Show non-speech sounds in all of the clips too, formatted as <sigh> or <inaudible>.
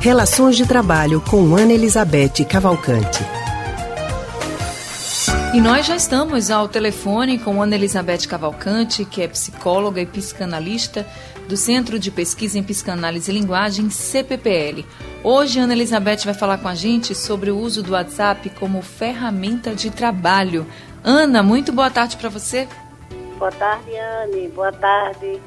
Relações de Trabalho com Ana Elizabeth Cavalcante. E nós já estamos ao telefone com Ana Elizabeth Cavalcante, que é psicóloga e psicanalista do Centro de Pesquisa em Psicanálise e Linguagem, CPPL. Hoje, Ana Elizabeth vai falar com a gente sobre o uso do WhatsApp como ferramenta de trabalho. Ana, muito boa tarde para você. Boa tarde, Anne. Boa tarde,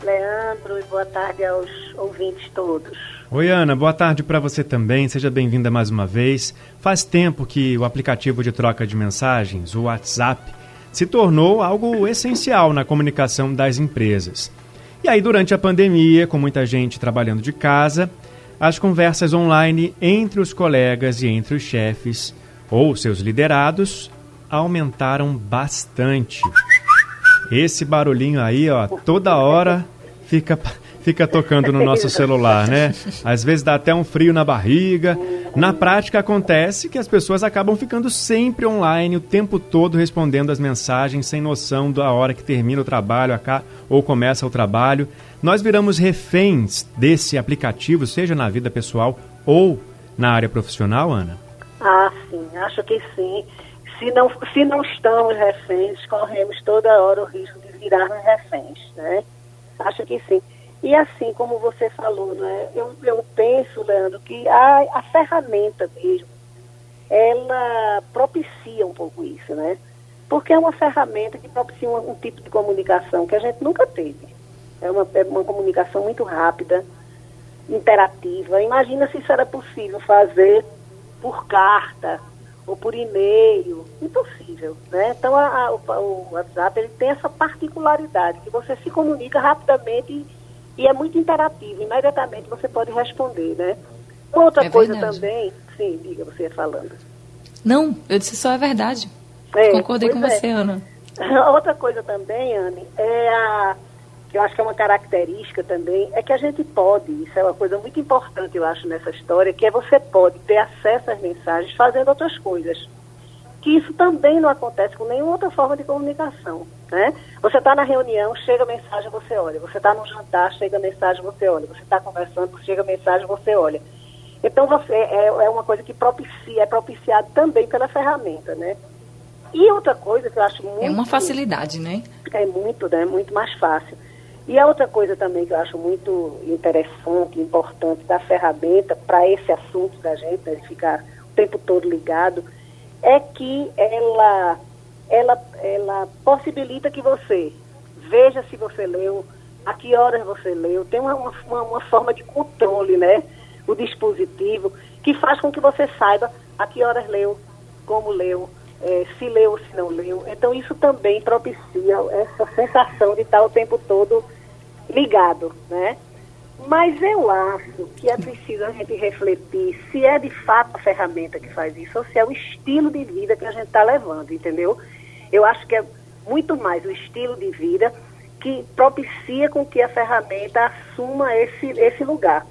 Leandro. E boa tarde aos ouvintes todos. Oi, Ana. Boa tarde para você também. Seja bem-vinda mais uma vez. Faz tempo que o aplicativo de troca de mensagens, o WhatsApp, se tornou algo essencial na comunicação das empresas. E aí, durante a pandemia, com muita gente trabalhando de casa, as conversas online entre os colegas e entre os chefes ou seus liderados aumentaram bastante. Esse barulhinho aí, ó, toda hora fica fica tocando no nosso celular, né? Às vezes dá até um frio na barriga. Na prática acontece que as pessoas acabam ficando sempre online o tempo todo respondendo as mensagens sem noção da hora que termina o trabalho ou começa o trabalho. Nós viramos reféns desse aplicativo, seja na vida pessoal ou na área profissional, Ana? Ah, sim, acho que sim. Se não, se não estamos reféns, corremos toda hora o risco de virarmos reféns, né? Acho que sim. E assim como você falou, né, eu, eu penso, Leandro, que a, a ferramenta mesmo, ela propicia um pouco isso, né? Porque é uma ferramenta que propicia um, um tipo de comunicação que a gente nunca teve. É uma, é uma comunicação muito rápida, interativa. Imagina se isso era possível fazer por carta, ou por e-mail, impossível, né? Então a, a, o, o, WhatsApp ele tem essa particularidade que você se comunica rapidamente e, é muito interativo, imediatamente você pode responder, né? Outra é coisa verdade. também, sim, diga você ia falando. Não, eu disse só a verdade. É, Concordei com é. você, Ana. <laughs> Outra coisa também, Anne, é a que eu acho que é uma característica também, é que a gente pode, isso é uma coisa muito importante, eu acho, nessa história, que é você pode ter acesso às mensagens fazendo outras coisas. Que isso também não acontece com nenhuma outra forma de comunicação. Né? Você está na reunião, chega a mensagem, você olha. Você está no jantar, chega a mensagem, você olha. Você está conversando, chega a mensagem, você olha. Então você é, é uma coisa que propicia, é propiciado também pela ferramenta, né? E outra coisa que eu acho muito. É uma facilidade, né? É muito, né? Muito mais fácil. E a outra coisa também que eu acho muito interessante, importante da ferramenta para esse assunto da gente, né, de ficar o tempo todo ligado, é que ela, ela, ela possibilita que você veja se você leu, a que horas você leu, tem uma, uma, uma forma de controle, né? O dispositivo, que faz com que você saiba a que horas leu, como leu, é, se leu ou se não leu. Então isso também propicia essa sensação de estar o tempo todo ligado, né? Mas eu acho que é preciso a gente refletir se é de fato a ferramenta que faz isso ou se é o estilo de vida que a gente está levando, entendeu? Eu acho que é muito mais o estilo de vida que propicia com que a ferramenta assuma esse, esse lugar.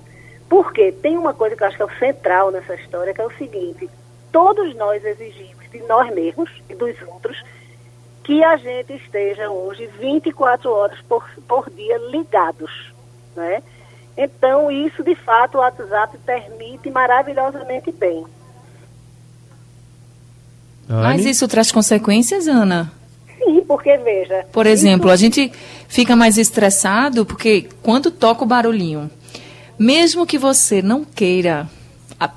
Porque tem uma coisa que eu acho que é o central nessa história, que é o seguinte, todos nós exigimos de nós mesmos e dos outros que a gente esteja hoje 24 horas por, por dia ligados, né? Então, isso, de fato, o WhatsApp permite maravilhosamente bem. Mas isso traz consequências, Ana? Sim, porque, veja... Por exemplo, isso... a gente fica mais estressado porque quando toca o barulhinho, mesmo que você não queira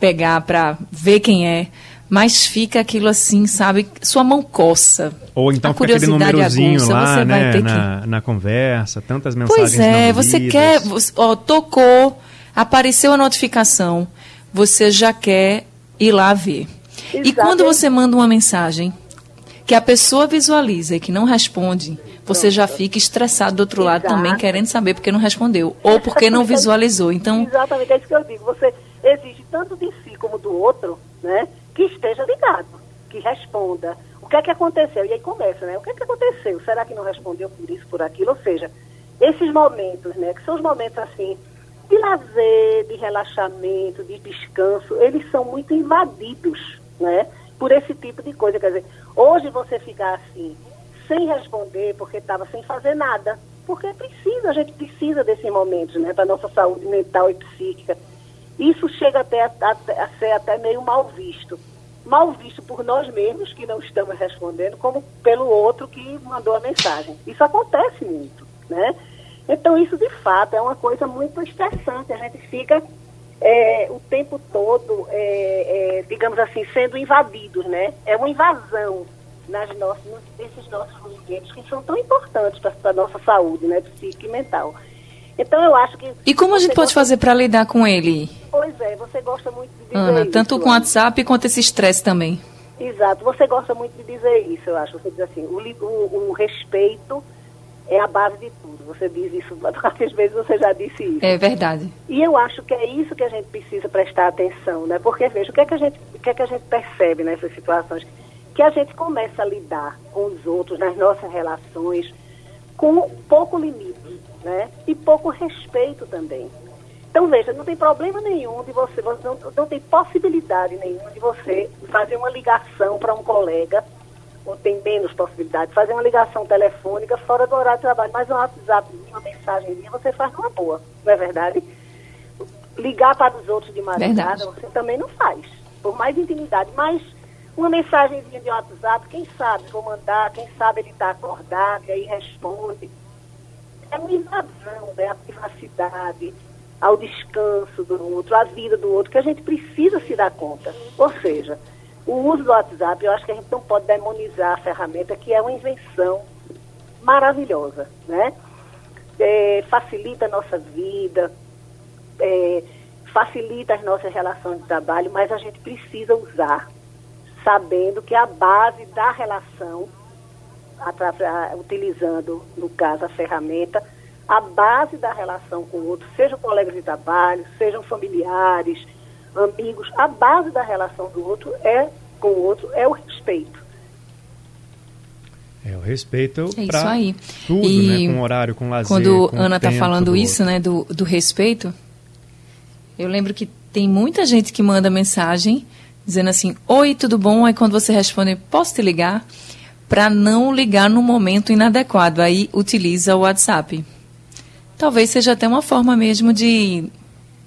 pegar para ver quem é, mas fica aquilo assim, sabe? Sua mão coça. Ou então fica aquele númerozinho aguça, lá, né, na, que... na conversa, tantas mensagens Pois é, você quer, ó, tocou, apareceu a notificação, você já quer ir lá ver. Exatamente. E quando você manda uma mensagem que a pessoa visualiza e que não responde, você Pronto. já fica estressado do outro Exato. lado também, querendo saber porque não respondeu, ou porque não <laughs> visualizou. Então... Exatamente, é isso que eu digo. Você exige tanto de si como do outro, né? que esteja ligado, que O que é que aconteceu? E aí começa, né? O que é que aconteceu? Será que não respondeu por isso, por aquilo? Ou seja, esses momentos, né? Que são os momentos assim de lazer, de relaxamento, de descanso, eles são muito invadidos, né? Por esse tipo de coisa. Quer dizer, hoje você ficar assim, sem responder, porque estava sem fazer nada. Porque precisa, a gente precisa desses momentos, né? Para nossa saúde mental e psíquica. isso chega até a, a, a ser até meio mal visto. Mal visto por nós mesmos, que não estamos respondendo, como pelo outro que mandou a mensagem. Isso acontece muito, né? Então, isso de fato é uma coisa muito estressante. A gente fica é, o tempo todo, é, é, digamos assim, sendo invadidos, né? É uma invasão nas nossas, nesses nossos movimentos que são tão importantes para a nossa saúde, né? Psíquica e mental. Então eu acho que. E como a gente pode fazer para lidar com ele? Pois é, você gosta muito de dizer Ana, isso, tanto com o WhatsApp quanto esse estresse também. Exato, você gosta muito de dizer isso, eu acho. Você diz assim, o, o, o respeito é a base de tudo. Você diz isso <laughs> várias vezes, você já disse isso. É verdade. E eu acho que é isso que a gente precisa prestar atenção, né? Porque veja, o que é que a gente, o que é que a gente percebe nessas situações? Que a gente começa a lidar com os outros nas nossas relações com pouco limite, né? E pouco respeito também. Então, veja, não tem problema nenhum de você, você não, não tem possibilidade nenhuma de você fazer uma ligação para um colega, ou tem menos possibilidade, de fazer uma ligação telefônica fora do horário de trabalho, mas um WhatsApp, uma mensagem você faz numa boa, não é verdade? Ligar para os outros de madrugada, você também não faz, por mais intimidade, mas uma mensagem de WhatsApp, quem sabe vou mandar, quem sabe ele está acordado e aí responde. É uma invasão né, à privacidade, ao descanso do outro, à vida do outro, que a gente precisa se dar conta. Ou seja, o uso do WhatsApp, eu acho que a gente não pode demonizar a ferramenta, que é uma invenção maravilhosa, né? É, facilita a nossa vida, é, facilita as nossas relações de trabalho, mas a gente precisa usar sabendo que a base da relação, utilizando, no caso, a ferramenta, a base da relação com o outro, sejam colegas de trabalho, sejam familiares, amigos, a base da relação do outro é com o outro é o respeito. É o respeito é para tudo, e né? Com horário, com lazer. Quando com Ana está falando isso, outro. né, do, do respeito, eu lembro que tem muita gente que manda mensagem dizendo assim: Oi, tudo bom? Aí quando você responde, posso te ligar? Para não ligar no momento inadequado. Aí utiliza o WhatsApp. Talvez seja até uma forma mesmo de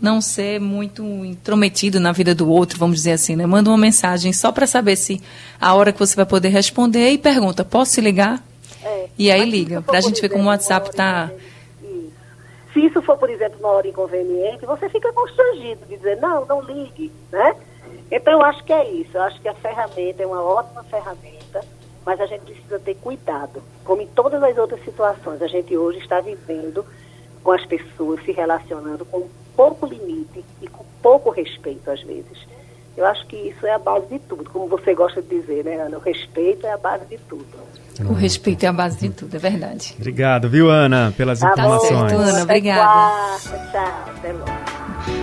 não ser muito intrometido na vida do outro, vamos dizer assim, né? Manda uma mensagem só para saber se a hora que você vai poder responder e pergunta: posso te ligar? É. E aí liga, para a gente ver como o WhatsApp está. Se isso for, por exemplo, uma hora inconveniente, você fica constrangido de dizer: não, não ligue, né? Então, eu acho que é isso. Eu acho que a ferramenta é uma ótima ferramenta, mas a gente precisa ter cuidado. Como em todas as outras situações, a gente hoje está vivendo com as pessoas, se relacionando com pouco limite e com pouco respeito, às vezes. Eu acho que isso é a base de tudo, como você gosta de dizer, né, Ana? O respeito é a base de tudo. O respeito é a base de tudo, é verdade. Obrigado, viu, Ana, pelas tá informações. Bom, Ana, obrigada. Quarta, tchau, até logo.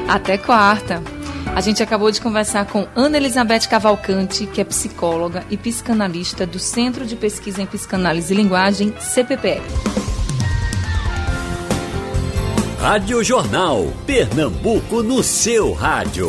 Até quarta. A gente acabou de conversar com Ana Elizabeth Cavalcante, que é psicóloga e psicanalista do Centro de Pesquisa em Psicanálise e Linguagem, CPPL. Rádio Jornal, Pernambuco no seu rádio.